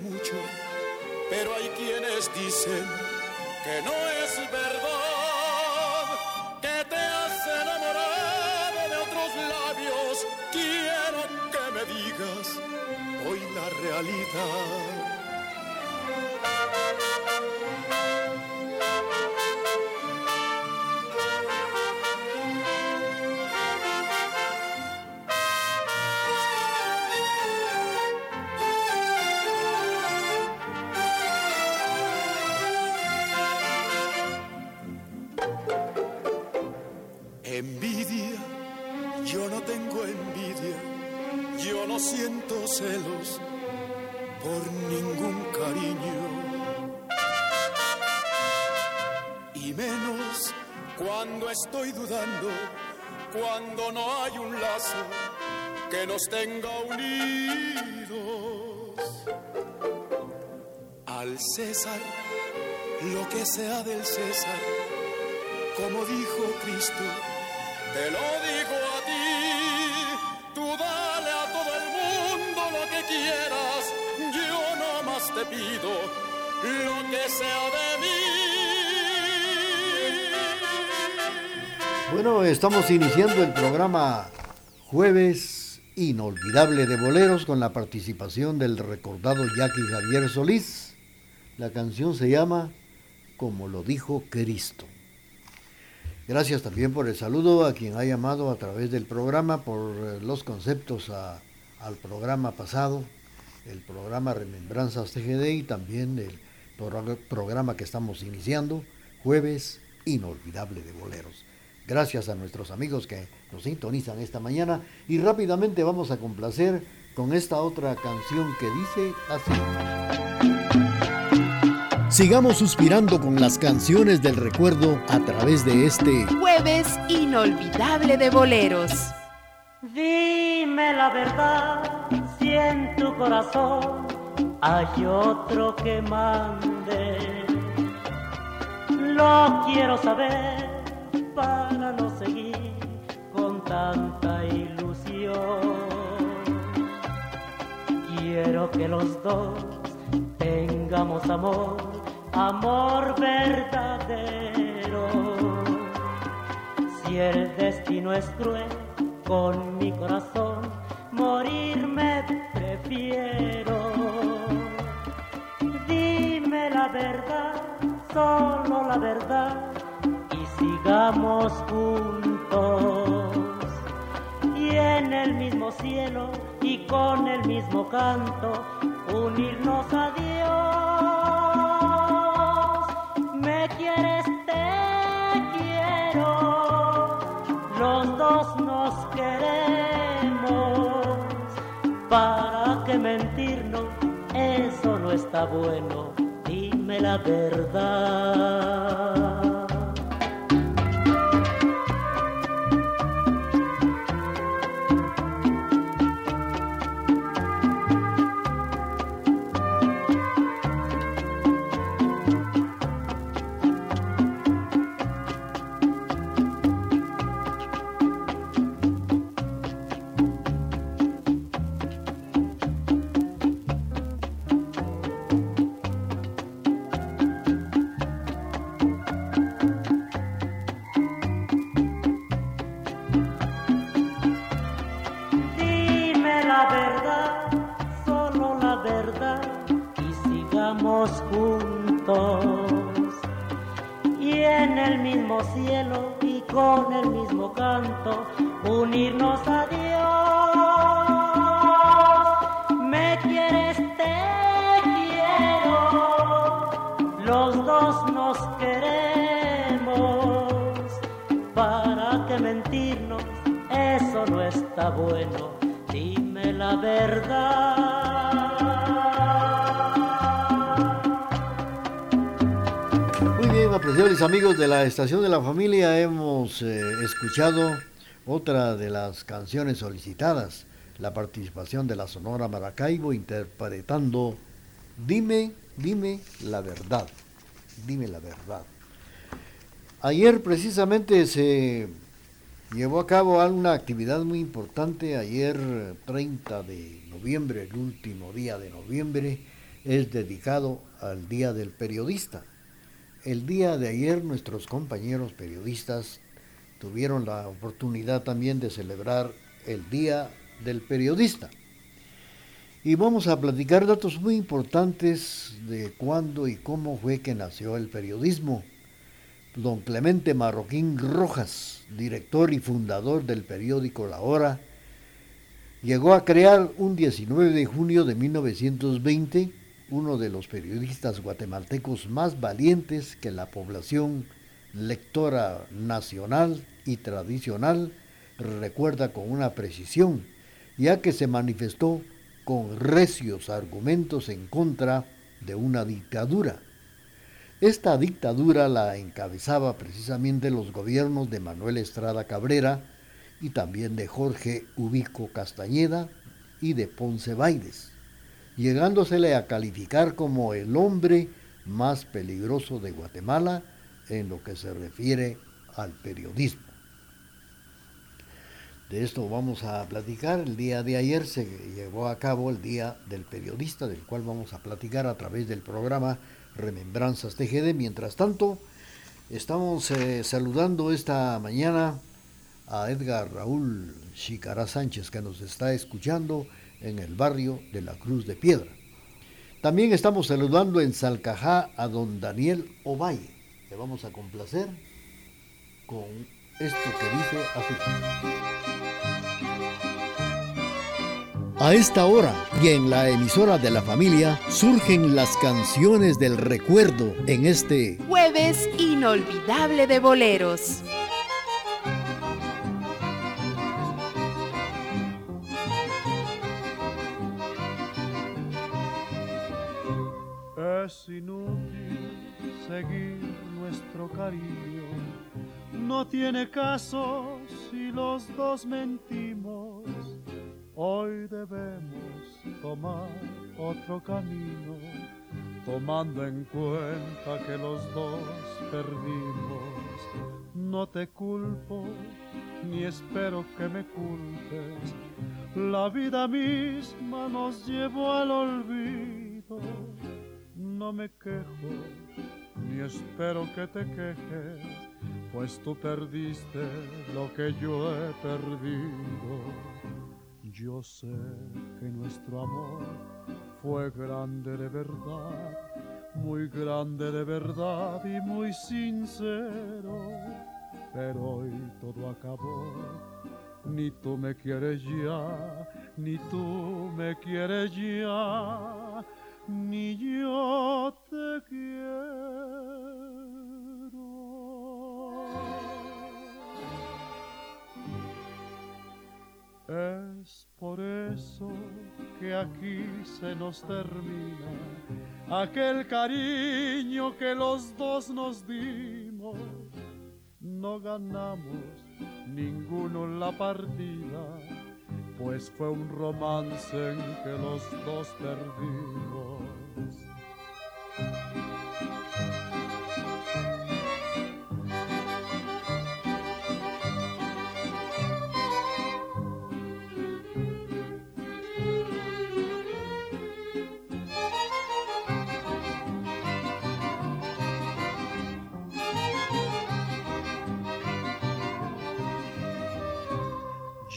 Mucho, pero hay quienes dicen que no es verdad, que te has enamorado de otros labios. Quiero que me digas hoy la realidad. Siento celos por ningún cariño. Y menos cuando estoy dudando, cuando no hay un lazo que nos tenga unidos. Al César, lo que sea del César, como dijo Cristo, te lo digo te pido lo que sea de mí. Bueno, estamos iniciando el programa Jueves Inolvidable de Boleros con la participación del recordado Jackie Javier Solís. La canción se llama Como lo dijo Cristo. Gracias también por el saludo a quien ha llamado a través del programa, por eh, los conceptos al programa pasado, el programa Remembranzas TGD y también el programa que estamos iniciando, Jueves Inolvidable de Boleros. Gracias a nuestros amigos que nos sintonizan esta mañana y rápidamente vamos a complacer con esta otra canción que dice así. Sigamos suspirando con las canciones del recuerdo a través de este jueves inolvidable de boleros. Dime la verdad, en tu corazón hay otro que mande. Lo quiero saber para no seguir con tanta ilusión. Quiero que los dos tengamos amor amor verdadero. Si el destino es cruel con mi corazón, Dime la verdad, solo la verdad, y sigamos juntos. Y en el mismo cielo y con el mismo canto, unirnos a Dios bueno, dime la verdad. En el mismo cielo y con el mismo canto unirnos a Dios. Me quieres, te quiero, los dos nos queremos. ¿Para que mentirnos? Eso no está bueno. Dime la verdad. Apreciables amigos de la Estación de la Familia, hemos eh, escuchado otra de las canciones solicitadas, la participación de la Sonora Maracaibo interpretando Dime, dime la verdad, dime la verdad. Ayer precisamente se llevó a cabo una actividad muy importante, ayer 30 de noviembre, el último día de noviembre, es dedicado al Día del Periodista. El día de ayer nuestros compañeros periodistas tuvieron la oportunidad también de celebrar el Día del Periodista. Y vamos a platicar datos muy importantes de cuándo y cómo fue que nació el periodismo. Don Clemente Marroquín Rojas, director y fundador del periódico La Hora, llegó a crear un 19 de junio de 1920 uno de los periodistas guatemaltecos más valientes que la población lectora nacional y tradicional recuerda con una precisión, ya que se manifestó con recios argumentos en contra de una dictadura. Esta dictadura la encabezaba precisamente los gobiernos de Manuel Estrada Cabrera y también de Jorge Ubico Castañeda y de Ponce Baides llegándosele a calificar como el hombre más peligroso de Guatemala en lo que se refiere al periodismo. De esto vamos a platicar. El día de ayer se llevó a cabo el Día del Periodista, del cual vamos a platicar a través del programa Remembranzas TGD. Mientras tanto, estamos eh, saludando esta mañana a Edgar Raúl Chicará Sánchez, que nos está escuchando en el barrio de la Cruz de Piedra. También estamos saludando en Salcajá a don Daniel Ovalle. Le vamos a complacer con esto que dice así. A esta hora y en la emisora de la familia surgen las canciones del recuerdo en este jueves inolvidable de boleros. Es inútil seguir nuestro cariño, no tiene caso si los dos mentimos. Hoy debemos tomar otro camino, tomando en cuenta que los dos perdimos. No te culpo, ni espero que me culpes. La vida misma nos llevó al olvido no me quejo, ni espero que te quejes, pues tú perdiste lo que yo he perdido. Yo sé que nuestro amor fue grande de verdad, muy grande de verdad y muy sincero, pero hoy todo acabó. Ni tú me quieres ya, ni tú me quieres ya ni yo te quiero. Es por eso que aquí se nos termina aquel cariño que los dos nos dimos. No ganamos ninguno la partida pues fue un romance en que los dos perdimos.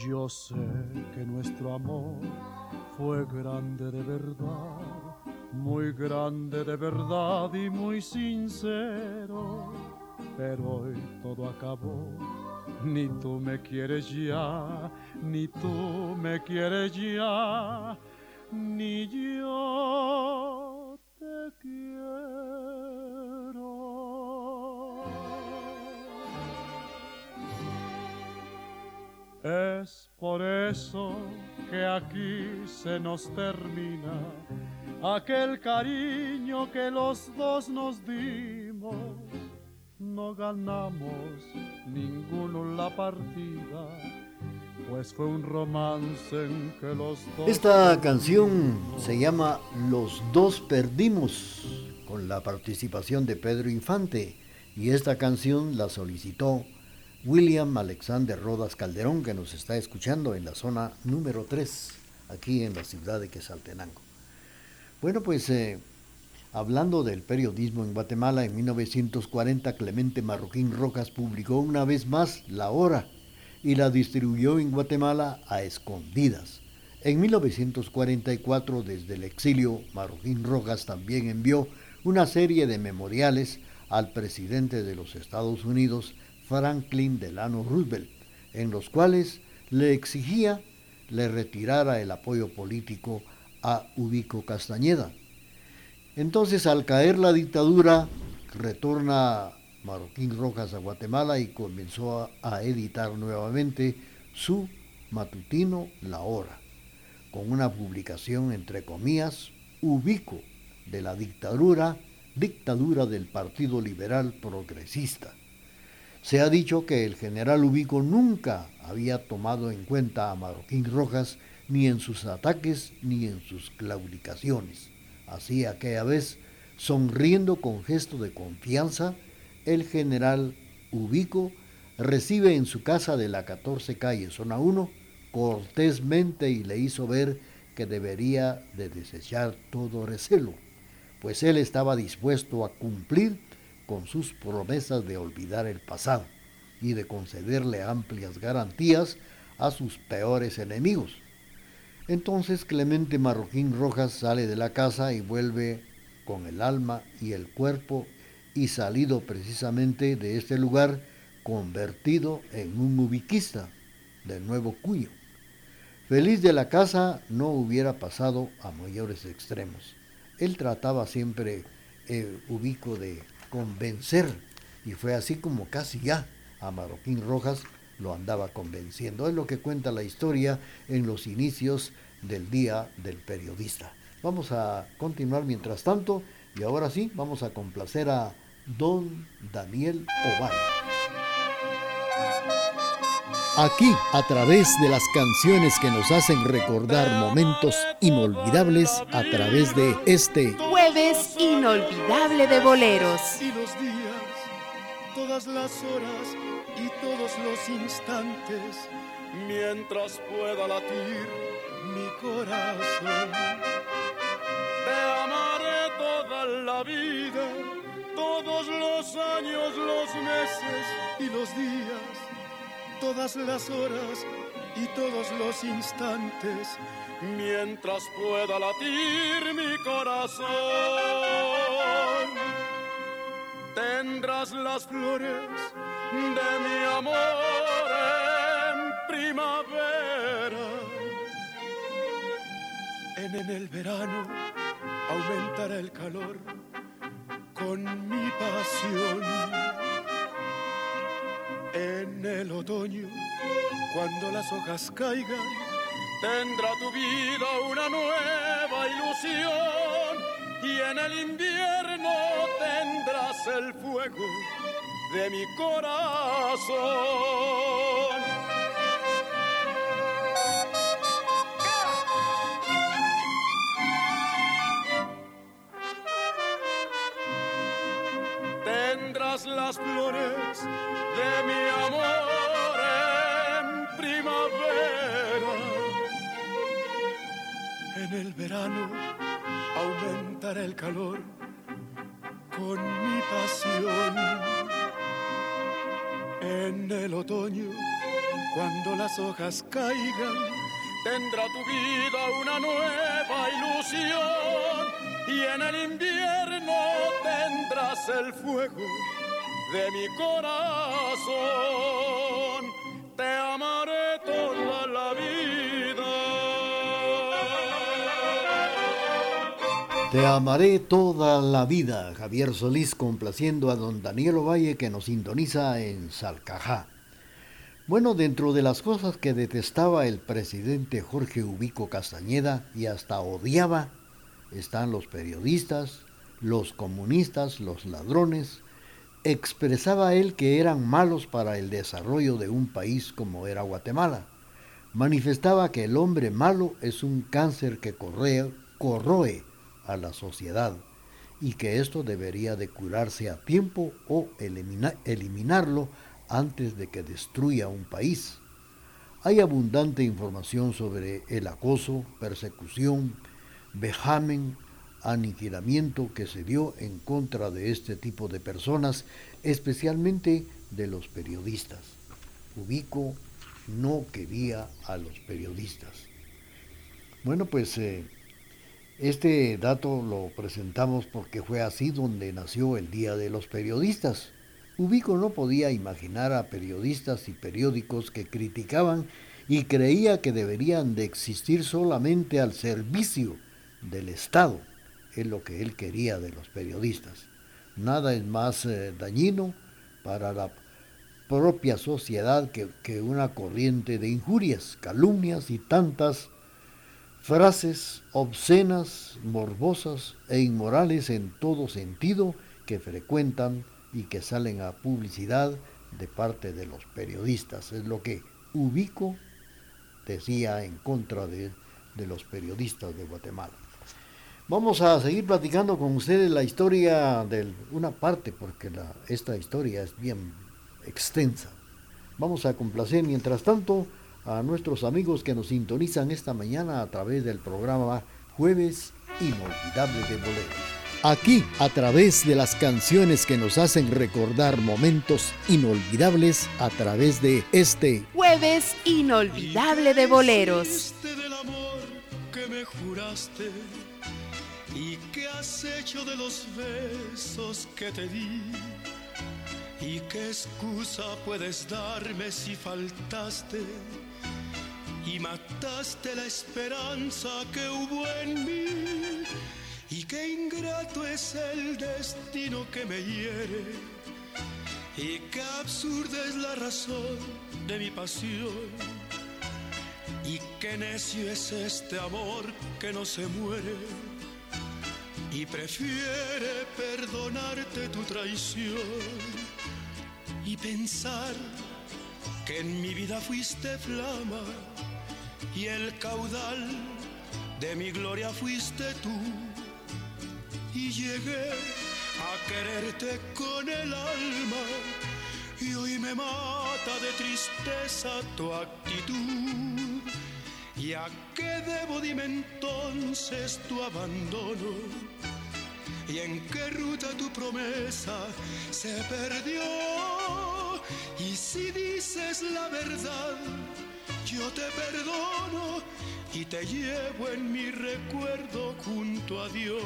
Yo sé que nuestro amor fue grande de verdad, muy grande de verdad y muy sincero, pero hoy todo acabó. Ni tú me quieres ya, ni tú me quieres ya, ni yo te quiero. Es por que aquí se nos termina aquel cariño que los dos nos dimos. No ganamos ninguno la partida, pues fue un romance en que los dos... Esta canción se llama Los dos perdimos, con la participación de Pedro Infante, y esta canción la solicitó William Alexander Rodas Calderón, que nos está escuchando en la zona número 3, aquí en la ciudad de Quesaltenango. Bueno, pues eh, hablando del periodismo en Guatemala, en 1940 Clemente Marroquín Rojas publicó una vez más La Hora y la distribuyó en Guatemala a escondidas. En 1944, desde el exilio, Marroquín Rojas también envió una serie de memoriales al presidente de los Estados Unidos, Franklin Delano Roosevelt, en los cuales le exigía le retirara el apoyo político a Ubico Castañeda. Entonces, al caer la dictadura, retorna Marroquín Rojas a Guatemala y comenzó a, a editar nuevamente su matutino La Hora, con una publicación entre comillas, Ubico, de la dictadura, dictadura del Partido Liberal Progresista. Se ha dicho que el general Ubico nunca había tomado en cuenta a Marroquín Rojas ni en sus ataques ni en sus claudicaciones. Así aquella vez, sonriendo con gesto de confianza, el general Ubico recibe en su casa de la 14 calle, zona 1, cortésmente y le hizo ver que debería de desechar todo recelo, pues él estaba dispuesto a cumplir con sus promesas de olvidar el pasado y de concederle amplias garantías a sus peores enemigos. Entonces Clemente Marroquín Rojas sale de la casa y vuelve con el alma y el cuerpo y salido precisamente de este lugar convertido en un ubiquista del nuevo Cuyo. Feliz de la casa no hubiera pasado a mayores extremos. Él trataba siempre eh, ubico de convencer y fue así como casi ya a Marroquín Rojas lo andaba convenciendo. Es lo que cuenta la historia en los inicios del Día del Periodista. Vamos a continuar mientras tanto y ahora sí vamos a complacer a don Daniel Oval. Aquí, a través de las canciones que nos hacen recordar momentos inolvidables, a través de este Jueves inolvidable de boleros. Y los días, todas las horas y todos los instantes, mientras pueda latir mi corazón. Te amaré toda la vida, todos los años, los meses y los días todas las horas y todos los instantes, mientras pueda latir mi corazón. Tendrás las flores de mi amor en primavera. En, en el verano aumentará el calor con mi pasión en el otoño, cuando las hojas caigan, tendrá tu vida una nueva ilusión. Y en el invierno tendrás el fuego de mi corazón. Tendrás las flores En el verano aumentará el calor con mi pasión. En el otoño, cuando las hojas caigan, tendrá tu vida una nueva ilusión. y en el invierno tendrás el fuego de mi corazón. Te amaré toda la vida, Javier Solís complaciendo a don Daniel Ovalle que nos sintoniza en Salcajá. Bueno, dentro de las cosas que detestaba el presidente Jorge Ubico Castañeda y hasta odiaba, están los periodistas, los comunistas, los ladrones. Expresaba él que eran malos para el desarrollo de un país como era Guatemala. Manifestaba que el hombre malo es un cáncer que corroe, corroe a la sociedad y que esto debería de curarse a tiempo o eliminarlo antes de que destruya un país. Hay abundante información sobre el acoso, persecución, vejamen, aniquilamiento que se dio en contra de este tipo de personas, especialmente de los periodistas. Ubico no quería a los periodistas. Bueno, pues eh, este dato lo presentamos porque fue así donde nació el Día de los Periodistas. Ubico no podía imaginar a periodistas y periódicos que criticaban y creía que deberían de existir solamente al servicio del Estado. Es lo que él quería de los periodistas. Nada es más eh, dañino para la propia sociedad que, que una corriente de injurias, calumnias y tantas frases obscenas, morbosas e inmorales en todo sentido que frecuentan y que salen a publicidad de parte de los periodistas. Es lo que Ubico decía en contra de, los periodistas de Guatemala. Vamos a seguir platicando con ustedes la historia de una parte, porque esta historia es bien extensa. Vamos a complacer, mientras tanto, a nuestros amigos que nos sintonizan esta mañana a través del programa Jueves Inolvidable de Boleros aquí a través de las canciones que nos hacen recordar momentos inolvidables a través de este jueves inolvidable de boleros. del amor que me juraste y que has hecho de los besos que te di. ¿Y qué excusa puedes darme si faltaste? Y mataste la esperanza que hubo en mí y qué ingrato es el destino que me hiere. Y qué absurda es la razón de mi pasión. Y qué necio es este amor que no se muere. Y prefiere perdonarte tu traición. Y pensar que en mi vida fuiste flama. Y el caudal de mi gloria fuiste tú y llegué a quererte con el alma y hoy me mata de tristeza tu actitud. ¿Y a qué debo dime entonces tu abandono? ¿Y en qué ruta tu promesa se perdió? Y si dices la verdad, yo te perdono y te llevo en mi recuerdo junto a Dios.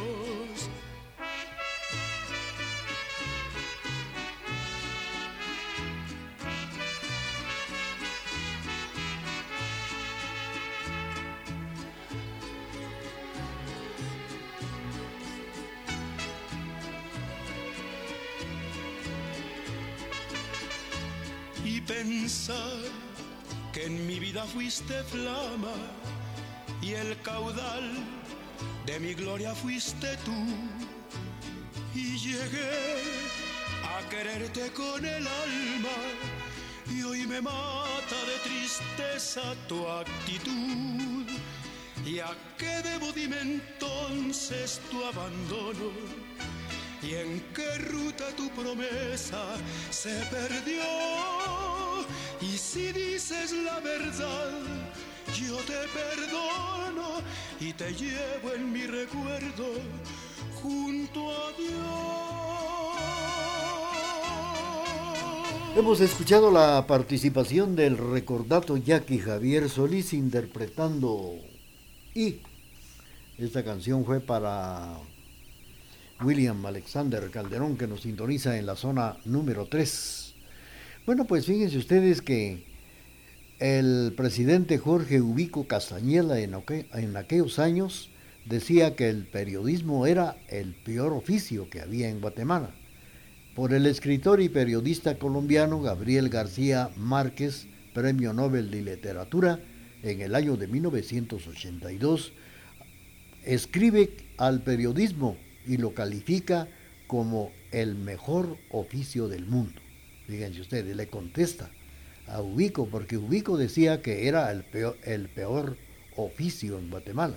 Y pensar que en mi vida fuiste flama y el caudal de mi gloria fuiste tú. Y llegué a quererte con el alma y hoy me mata de tristeza tu actitud. ¿Y a qué debo dime entonces tu abandono? ¿Y en qué ruta tu promesa se perdió? Si dices la verdad, yo te perdono y te llevo en mi recuerdo junto a Dios. Hemos escuchado la participación del recordato Jackie Javier Solís interpretando y esta canción fue para William Alexander Calderón, que nos sintoniza en la zona número 3. Bueno, pues fíjense ustedes que el presidente Jorge Ubico Castañeda en, aquellos años decía que el periodismo era el peor oficio que había en Guatemala. Por el escritor y periodista colombiano Gabriel García Márquez, Premio Nobel de Literatura, en el año de 1982, escribe al periodismo y lo califica como el mejor oficio del mundo. Fíjense ustedes, le contesta a Ubico, porque Ubico decía que era el peor, el peor oficio en Guatemala.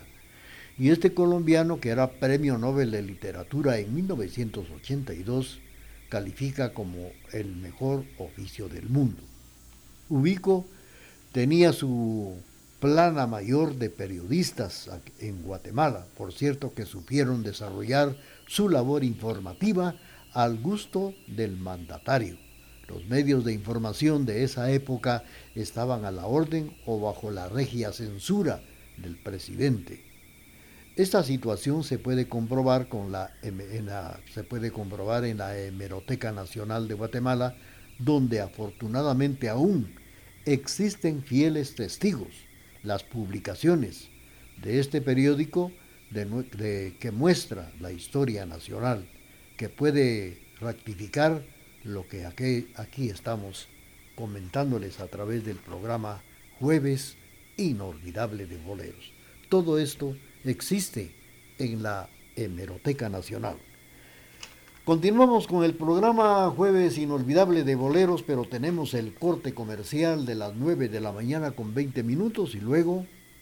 Y este colombiano, que era Premio Nobel de Literatura en 1982, califica como el mejor oficio del mundo. Ubico tenía su plana mayor de periodistas en Guatemala, por cierto que supieron desarrollar su labor informativa al gusto del mandatario. Los medios de información de esa época estaban a la orden o bajo la regia censura del presidente. Esta situación se puede comprobar, con la, en la, se puede comprobar en la Hemeroteca Nacional de Guatemala, donde afortunadamente aún existen fieles testigos las publicaciones de este periódico de, que muestra la historia nacional, que puede rectificar lo que aquí, estamos comentándoles a través del programa Jueves Inolvidable de Boleros. Todo esto existe en la Hemeroteca Nacional. Continuamos con el programa Jueves Inolvidable de Boleros, pero tenemos el corte comercial de las 9 de la mañana con 20 minutos y luego.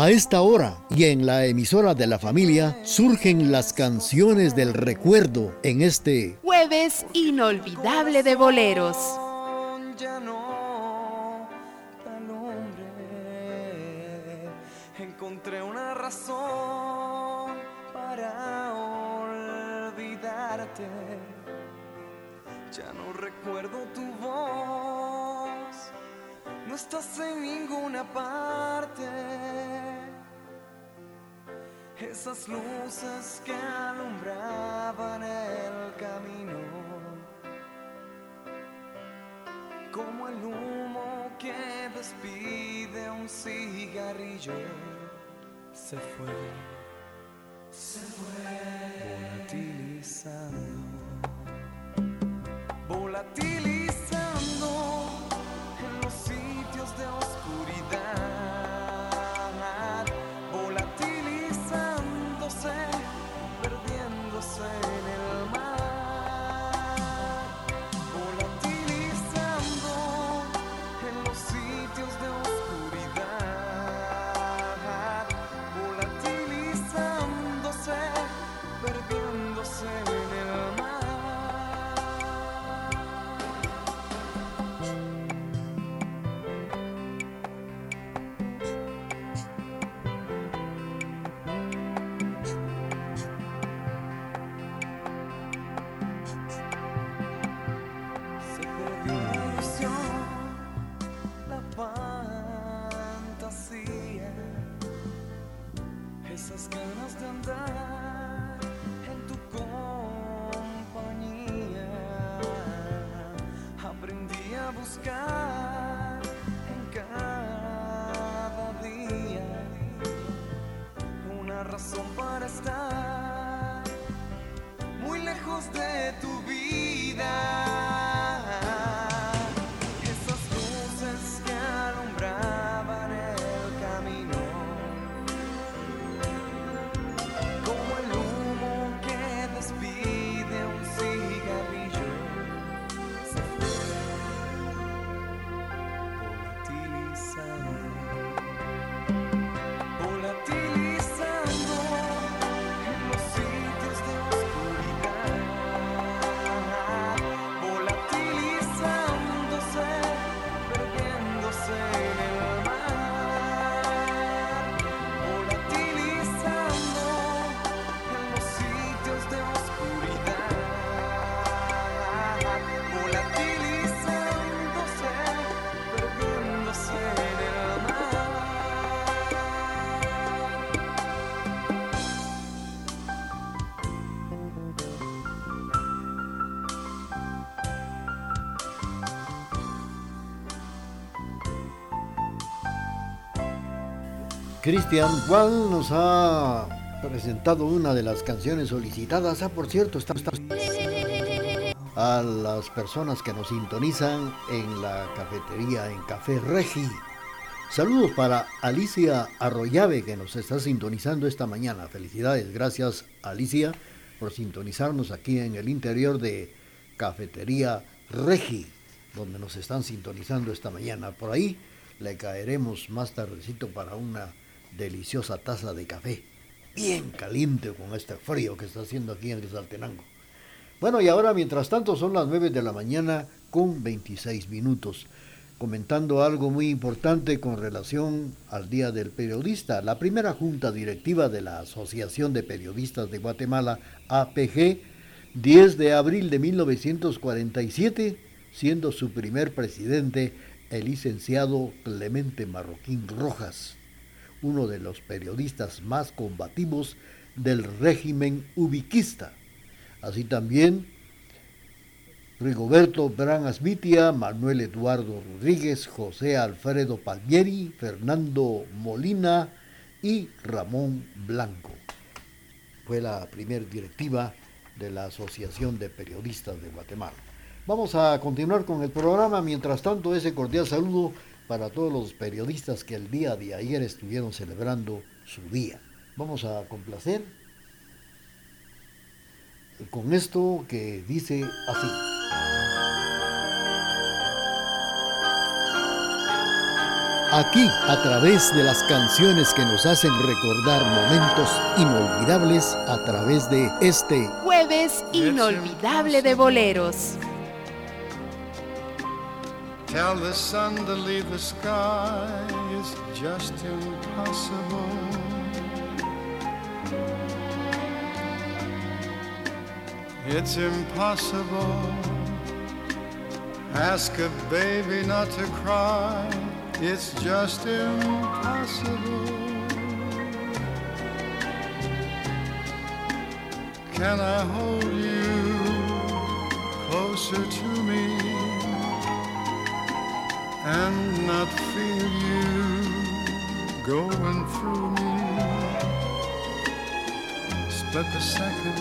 A esta hora y en la emisora de la familia surgen las canciones del recuerdo en este jueves inolvidable de boleros. encontré una razón para ya no recuerdo tu voz, no estás en ninguna parte. Esas luces que alumbraban el camino, como el humo que despide un cigarrillo, se fue. Se fue. Volatilizando, volatilizando Cristian Juan nos ha presentado una de las canciones solicitadas. Ah, por cierto, está, a las personas que nos sintonizan en la cafetería en Café Regi. Saludos para Alicia Arroyave que nos está sintonizando esta mañana. Felicidades, gracias Alicia por sintonizarnos aquí en el interior de Cafetería Regi, donde nos están sintonizando esta mañana. Por ahí le caeremos más tardecito para una deliciosa taza de café, bien caliente con este frío que está haciendo aquí en Saltenango. Bueno, y ahora mientras tanto son las 9 de la mañana con 26 minutos, comentando algo muy importante con relación al Día del Periodista. La primera junta directiva de la Asociación de Periodistas de Guatemala, APG, 10 de abril de 1947, siendo su primer presidente el licenciado Clemente Marroquín Rojas uno de los periodistas más combativos del régimen ubiquista. Así también Rigoberto Bran Asmitia, Manuel Eduardo Rodríguez, José Alfredo Palmieri, Fernando Molina y Ramón Blanco. Fue la primera directiva de la Asociación de Periodistas de Guatemala. Vamos a continuar con el programa. Mientras tanto, ese cordial saludo para todos los periodistas que el día de ayer estuvieron celebrando su día. Vamos a complacer con esto que dice así. Aquí, a través de las canciones que nos hacen recordar momentos inolvidables, a través de este jueves inolvidable de boleros. Tell the sun to leave the sky is just impossible. It's impossible. Ask a baby not to cry. It's just impossible. Can I hold you closer to me? And not feel you going through me. Split the second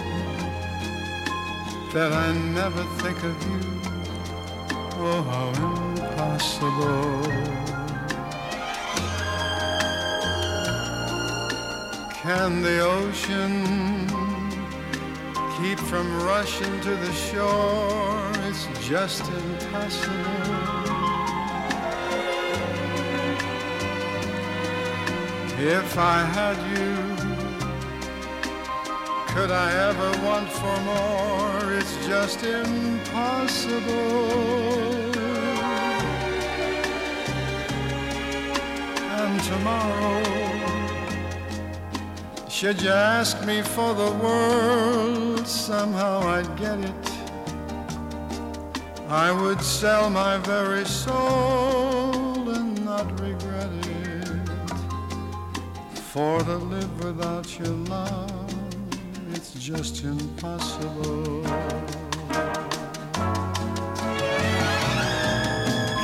that I never think of you. Oh, how impossible. Can the ocean keep from rushing to the shore? It's just impossible. If I had you, could I ever want for more? It's just impossible. And tomorrow, should you ask me for the world, somehow I'd get it. I would sell my very soul For to live without your love, it's just impossible.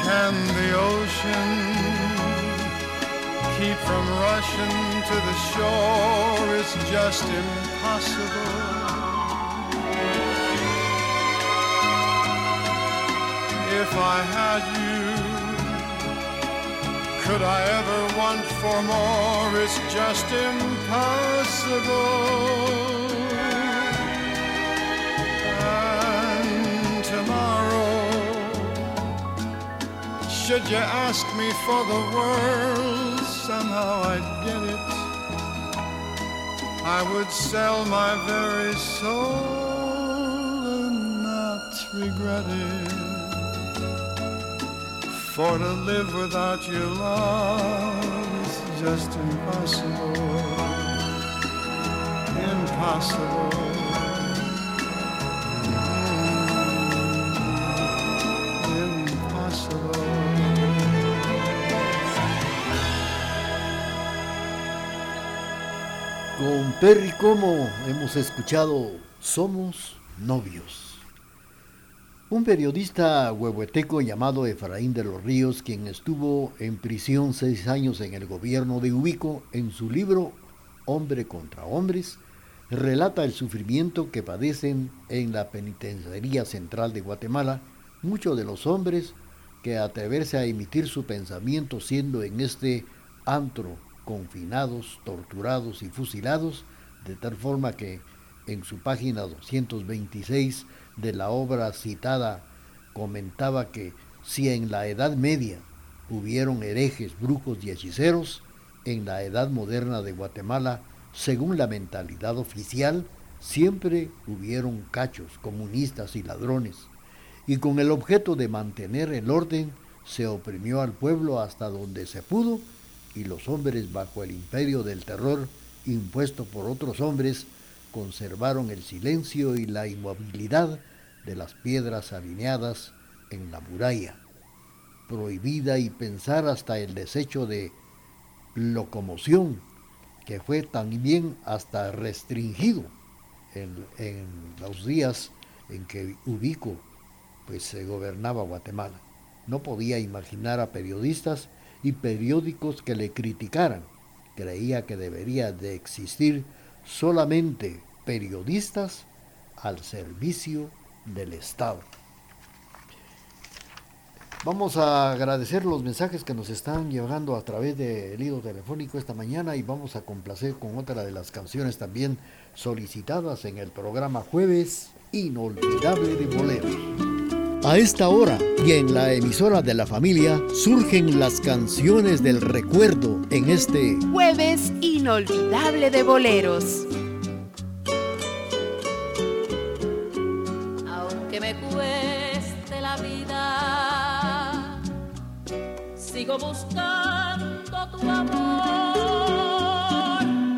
Can the ocean keep from rushing to the shore? It's just impossible. If I had you could I ever want for more? It's just impossible. And tomorrow, should you ask me for the world, somehow I'd get it. I would sell my very soul and not regret it. For to live without your love is just impossible. Impossible. Con Perry Como hemos escuchado Somos novios. Un periodista huehueteco llamado Efraín de los Ríos, quien estuvo en prisión seis años en el gobierno de Ubico, en su libro Hombre contra Hombres, relata el sufrimiento que padecen en la penitenciaría central de Guatemala muchos de los hombres que atreverse a emitir su pensamiento siendo en este antro confinados, torturados y fusilados, de tal forma que en su página 226 de la obra citada comentaba que si en la Edad Media hubieron herejes, brujos y hechiceros, en la Edad Moderna de Guatemala, según la mentalidad oficial, siempre hubieron cachos, comunistas y ladrones, y con el objeto de mantener el orden, se oprimió al pueblo hasta donde se pudo, y los hombres bajo el imperio del terror impuesto por otros hombres conservaron el silencio y la inmovilidad de las piedras alineadas en la muralla, prohibida y pensar hasta el desecho de locomoción, que fue también hasta restringido en, los días en que Ubico pues, se gobernaba Guatemala. No podía imaginar a periodistas y periódicos que le criticaran. Creía que debería de existir solamente periodistas al servicio del Estado. Vamos a agradecer los mensajes que nos están llegando a través del hilo telefónico esta mañana y vamos a complacer con otra de las canciones también solicitadas en el programa Jueves Inolvidable de Boleros. A esta hora y en la emisora de la familia surgen las canciones del recuerdo en este Jueves Inolvidable de Boleros. Buscando tu amor,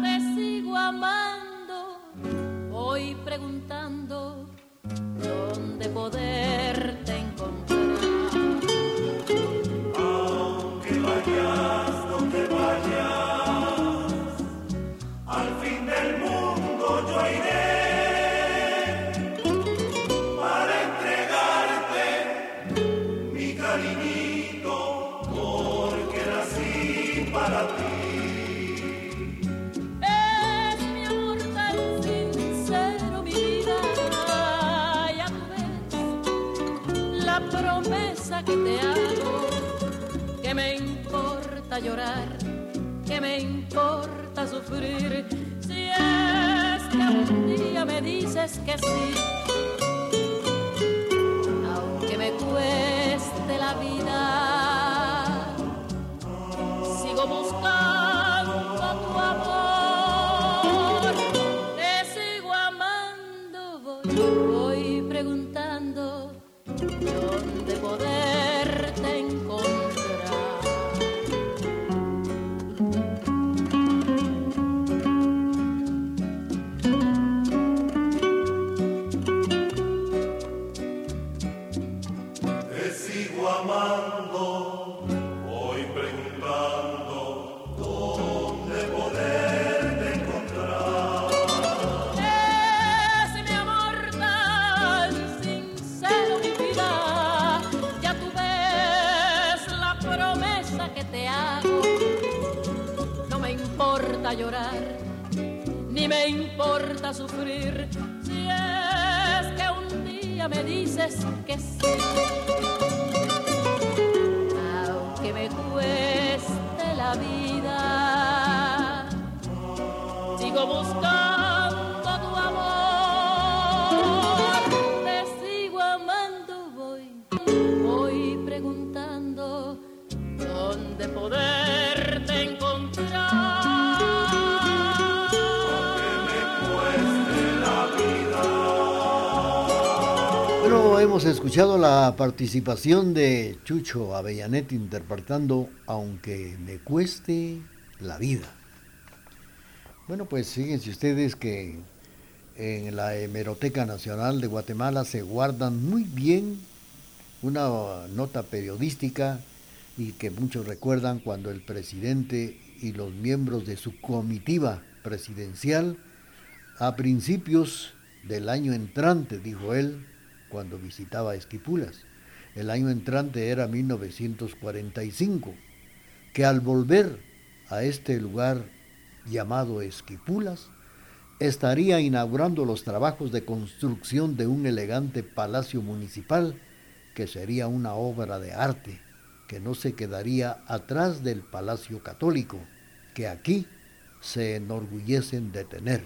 te sigo amando, voy preguntando dónde poderte encontrar. Aunque vayas donde vayas, al fin del mundo yo iré. Que te hago, que me importa llorar, que me importa sufrir, si es que un día me dices que sí, aunque me cueste la vida, sigo buscando escuchado la participación de Chucho Avellanet interpretando Aunque me cueste la vida. Bueno, pues fíjense ustedes que en la Hemeroteca Nacional de Guatemala se guardan muy bien una nota periodística y que muchos recuerdan cuando el presidente y los miembros de su comitiva presidencial a principios del año entrante, dijo él, cuando visitaba Esquipulas. El año entrante era 1945, que al volver a este lugar llamado Esquipulas, estaría inaugurando los trabajos de construcción de un elegante palacio municipal que sería una obra de arte que no se quedaría atrás del Palacio Católico, que aquí se enorgullecen de tener,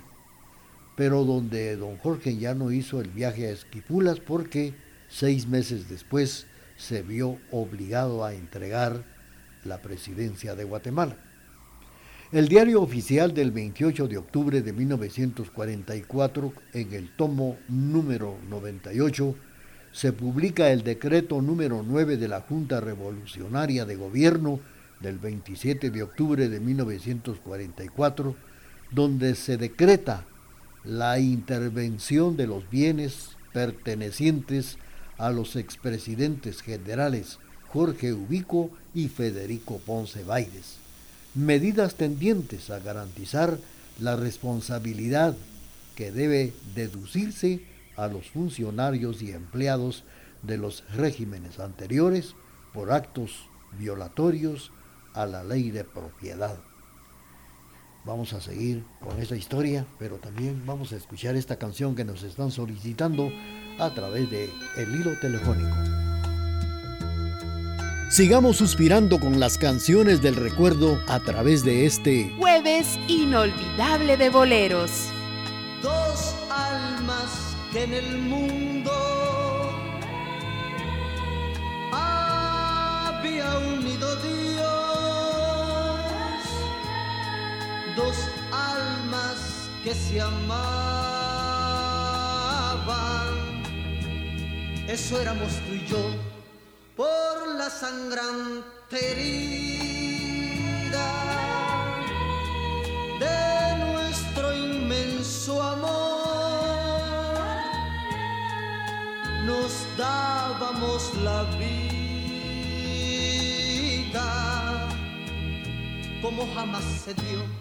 pero donde don Jorge ya no hizo el viaje a Esquipulas porque seis meses después se vio obligado a entregar la presidencia de Guatemala. El diario oficial del 28 de octubre de 1944, en el tomo número 98, se publica el decreto número 9 de la Junta Revolucionaria de Gobierno del 27 de octubre de 1944, donde se decreta la intervención de los bienes pertenecientes a los expresidentes generales Jorge Ubico y Federico Ponce Baides medidas tendientes a garantizar la responsabilidad que debe deducirse a los funcionarios y empleados de los regímenes anteriores por actos violatorios a la ley de propiedad. Vamos a seguir con esta historia, pero también vamos a escuchar esta canción que nos están solicitando a través de el hilo telefónico. Sigamos suspirando con las canciones del recuerdo a través de este jueves inolvidable de boleros. Dos almas que en el mundo había unido Dios. Dos almas que se amaban. Eso éramos tú y yo por la sangrante herida de nuestro inmenso amor. Nos dábamos la vida como jamás se dio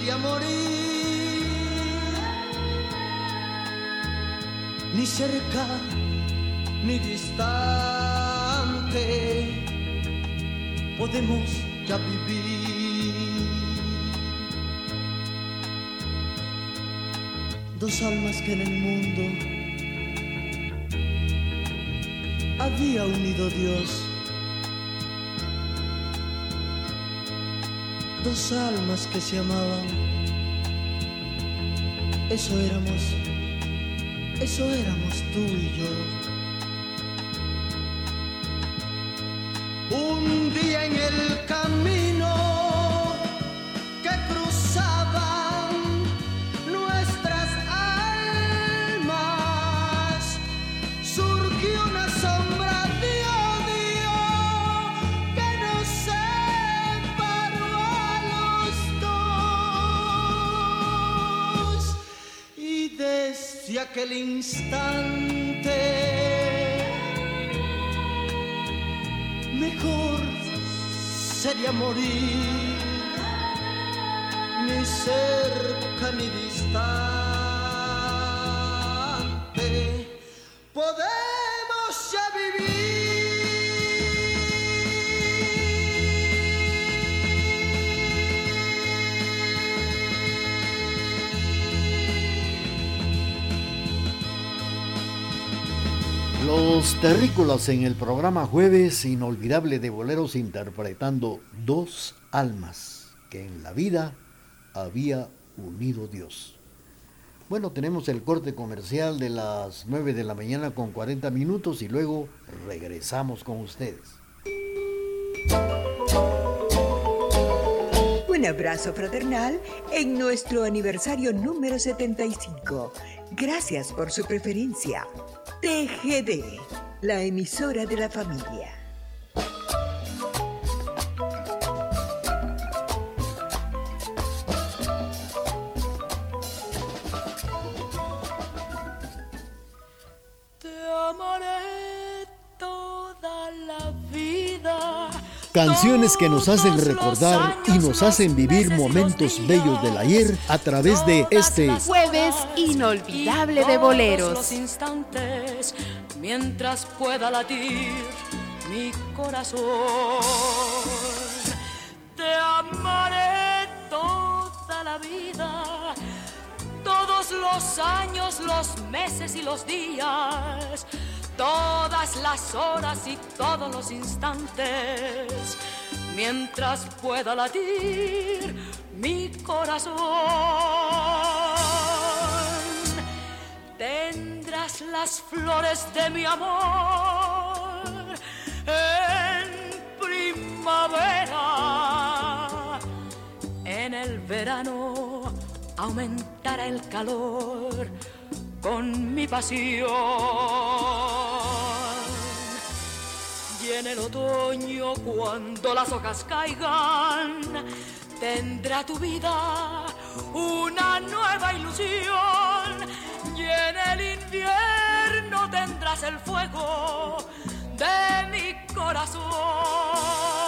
sería morir ni cerca ni distante podemos ya vivir dos almas que en el mundo había unido Dios. Dos almas que se amaban. Eso éramos, eso éramos tú y yo. Aquel instante. Mejor sería morir, ni cerca ni distante. Los terrícolas en el programa Jueves Inolvidable de Boleros interpretando dos almas que en la vida había unido Dios. Bueno, tenemos el corte comercial de las 9 de la mañana con 40 minutos y luego regresamos con ustedes. Un abrazo fraternal en nuestro aniversario número 75 Gracias por su preferencia. TGD, la emisora de la familia. Canciones que nos hacen recordar y nos hacen vivir momentos bellos del ayer a través de este jueves inolvidable de boleros. Los instantes mientras pueda latir mi corazón. Te amaré toda la vida, todos los años, los meses y los días todas las horas y todos los instantes, mientras pueda latir mi corazón. Tendrás las flores de mi amor en primavera, en el verano aumentará el calor con mi pasión. Y en el otoño, cuando las hojas caigan, tendrá tu vida una nueva ilusión. Y en el invierno tendrás el fuego de mi corazón.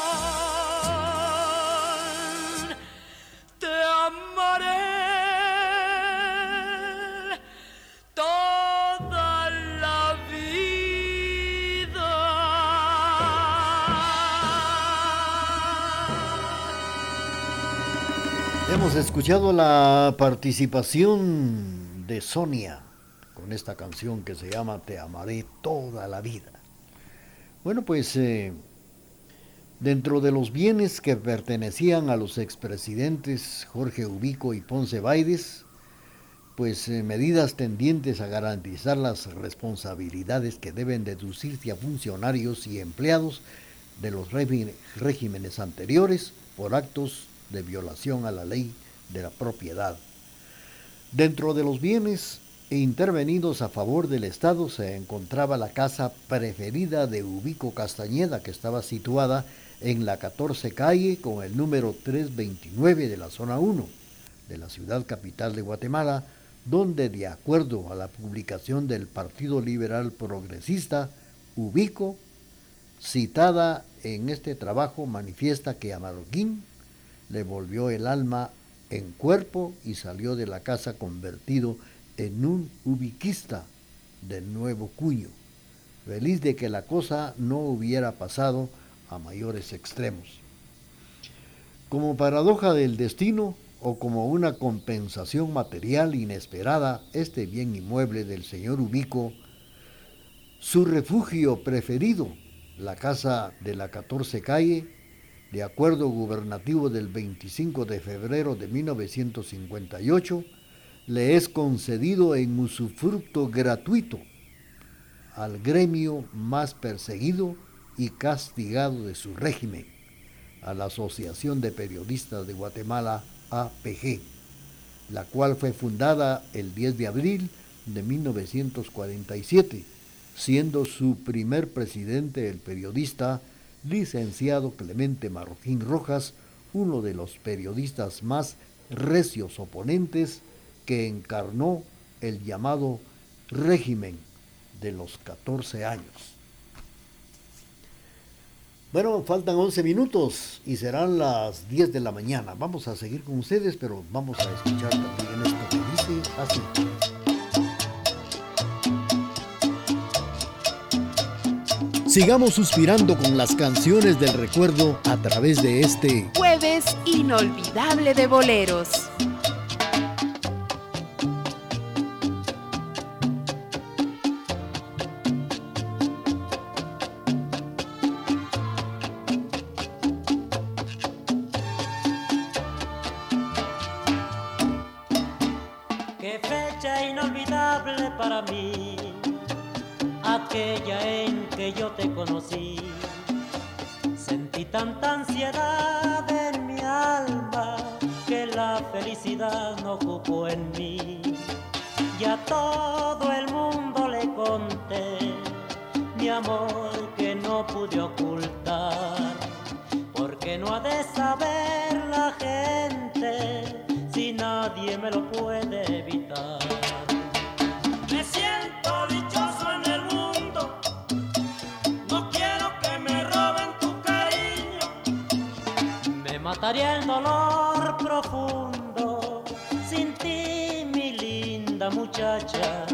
Hemos escuchado la participación de Sonia con esta canción que se llama Te amaré toda la vida. Bueno, pues eh, dentro de los bienes que pertenecían a los expresidentes Jorge Ubico y Ponce Baides, pues eh, medidas tendientes a garantizar las responsabilidades que deben deducirse a funcionarios y empleados de los regímenes anteriores por actos de violación a la ley de la propiedad. Dentro de los bienes intervenidos a favor del Estado se encontraba la casa preferida de Ubico Castañeda, que estaba situada en la 14 calle con el número 329 de la zona 1 de la ciudad capital de Guatemala, donde de acuerdo a la publicación del Partido Liberal Progresista, Ubico, citada en este trabajo, manifiesta que a Marroquín le volvió el alma en cuerpo y salió de la casa convertido en un ubiquista de nuevo cuño, feliz de que la cosa no hubiera pasado a mayores extremos. Como paradoja del destino o como una compensación material inesperada, este bien inmueble del señor Ubico, su refugio preferido, la casa de la 14 calle, de acuerdo gubernativo del 25 de febrero de 1958, le es concedido en usufructo gratuito al gremio más perseguido y castigado de su régimen, a la Asociación de Periodistas de Guatemala, APG, la cual fue fundada el 10 de abril de 1947, siendo su primer presidente el periodista licenciado Clemente Marroquín Rojas, uno de los periodistas más recios oponentes que encarnó el llamado régimen de los 14 años. Bueno, faltan 11 minutos y serán las 10 de la mañana. Vamos a seguir con ustedes, pero vamos a escuchar también esto que dice así. Sigamos suspirando con las canciones del recuerdo a través de este jueves inolvidable de boleros aquella en que yo te conocí. Sentí tanta ansiedad en mi alma que la felicidad no ocupó en mí. Y a todo el mundo le conté mi amor que no pude ocultar. Porque no ha de saber la gente si nadie me lo puede evitar. Mataría el dolor profundo sin ti, mi linda muchacha.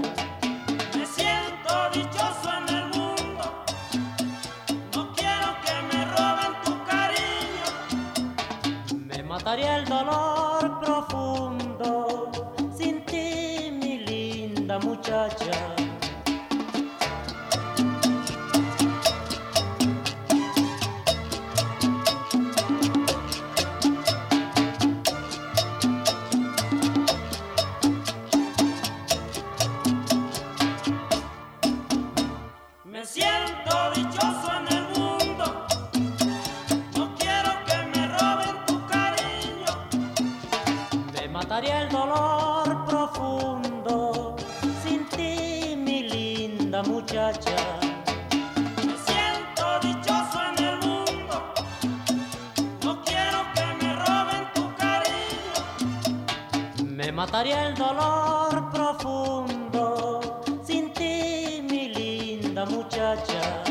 Mataría el dolor profundo sin ti, mi linda muchacha.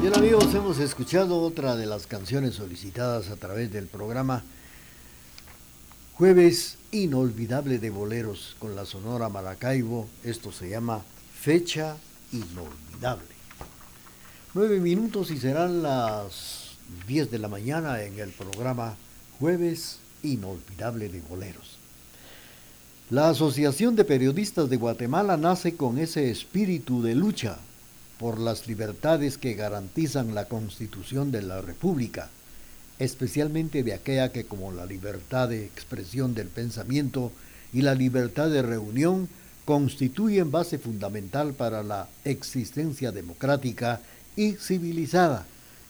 Bien amigos, hemos escuchado otra de las canciones solicitadas a través del programa Jueves Inolvidable de Boleros con la Sonora Maracaibo. Esto se llama Fecha Inolvidable. Nueve minutos y serán las diez de la mañana en el programa Jueves Inolvidable de Boleros. La Asociación de Periodistas de Guatemala nace con ese espíritu de lucha por las libertades que garantizan la Constitución de la República, especialmente de aquella que como la libertad de expresión del pensamiento y la libertad de reunión constituyen base fundamental para la existencia democrática y civilizada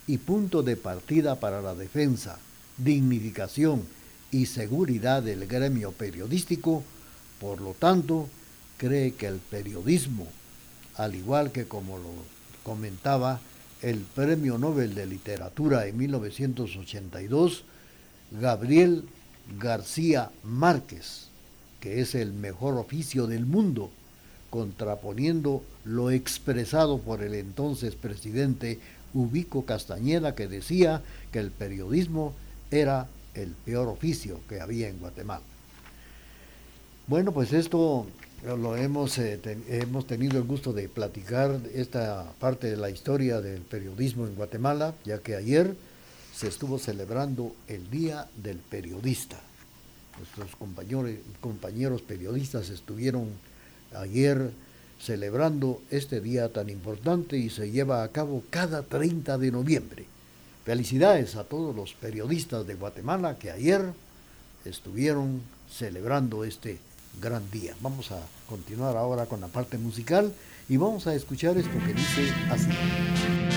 y punto de partida para la defensa, dignificación y seguridad del gremio periodístico, por lo tanto, cree que el periodismo al igual que como lo comentaba el Premio Nobel de Literatura en 1982, Gabriel García Márquez, que es el mejor oficio del mundo, contraponiendo lo expresado por el entonces presidente Ubico Castañeda, que decía que el periodismo era el peor oficio que había en Guatemala. Bueno, pues esto lo hemos, eh, hemos tenido el gusto de platicar esta parte de la historia del periodismo en Guatemala, ya que ayer se estuvo celebrando el Día del Periodista. Nuestros compañeros, compañeros periodistas estuvieron ayer celebrando este día tan importante y se lleva a cabo cada 30 de noviembre. Felicidades a todos los periodistas de Guatemala que ayer estuvieron celebrando este gran día. Vamos a continuar ahora con la parte musical y vamos a escuchar esto que dice así.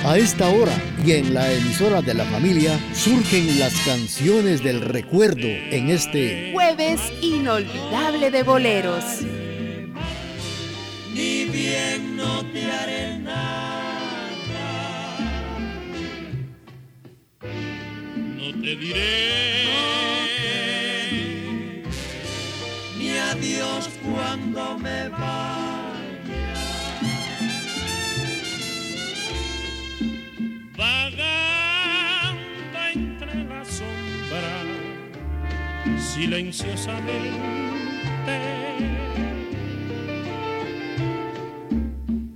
A esta hora y en la emisora de la familia surgen las canciones del recuerdo en este Jueves inolvidable de boleros. ni bien no te haré nada. No te diré cuando me vaya. vagando entre la sombra, silenciosamente,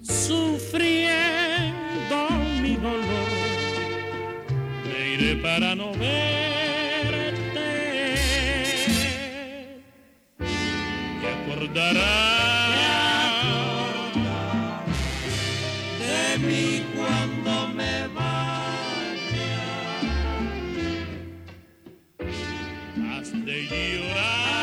sufriendo mi dolor, me iré para no verte y acordarás de mí cuando me vaya. has de llorar,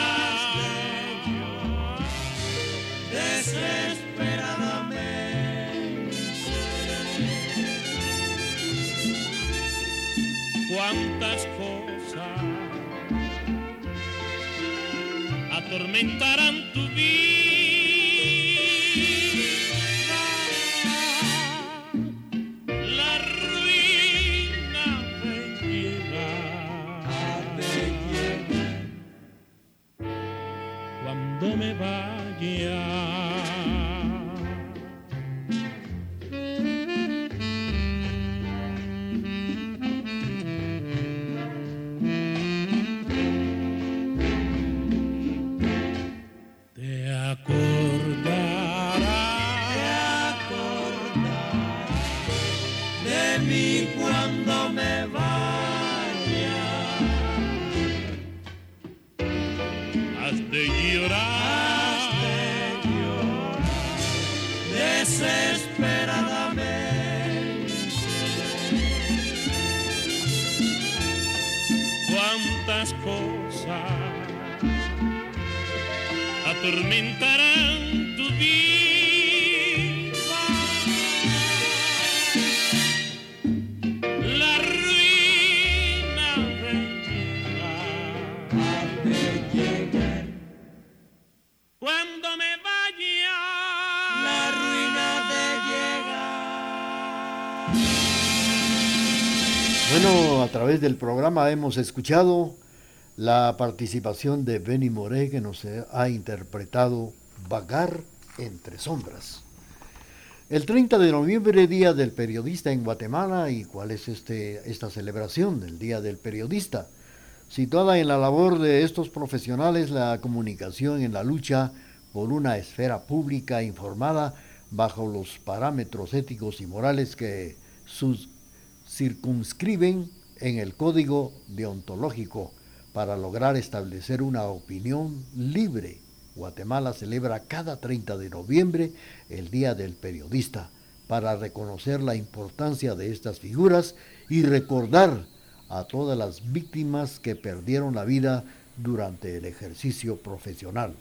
atormentarán tu vida. Del programa hemos escuchado la participación de Benny Moré que nos ha interpretado Vagar entre sombras. El 30 de noviembre, Día del Periodista en Guatemala, ¿y cuál es este, esta celebración del Día del Periodista? Situada en la labor de estos profesionales, la comunicación en la lucha por una esfera pública informada bajo los parámetros éticos y morales que sus circunscriben en el código deontológico para lograr establecer una opinión libre. Guatemala celebra cada 30 de noviembre el Día del Periodista para reconocer la importancia de estas figuras y recordar a todas las víctimas que perdieron la vida durante el ejercicio profesional.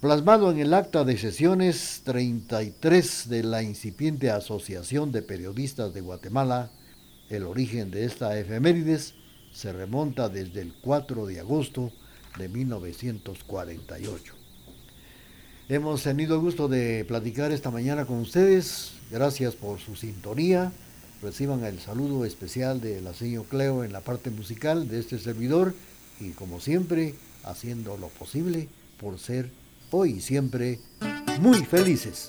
Plasmado en el acta de sesiones 33 de la incipiente Asociación de Periodistas de Guatemala, el origen de esta efemérides se remonta desde el 4 de agosto de 1948. Hemos tenido el gusto de platicar esta mañana con ustedes. Gracias por su sintonía. Reciban el saludo especial de la señor Cleo en la parte musical de este servidor y como siempre haciendo lo posible por ser hoy y siempre muy felices.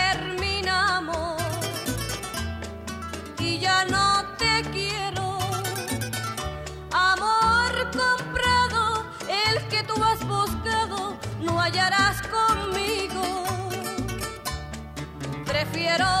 Prefiero un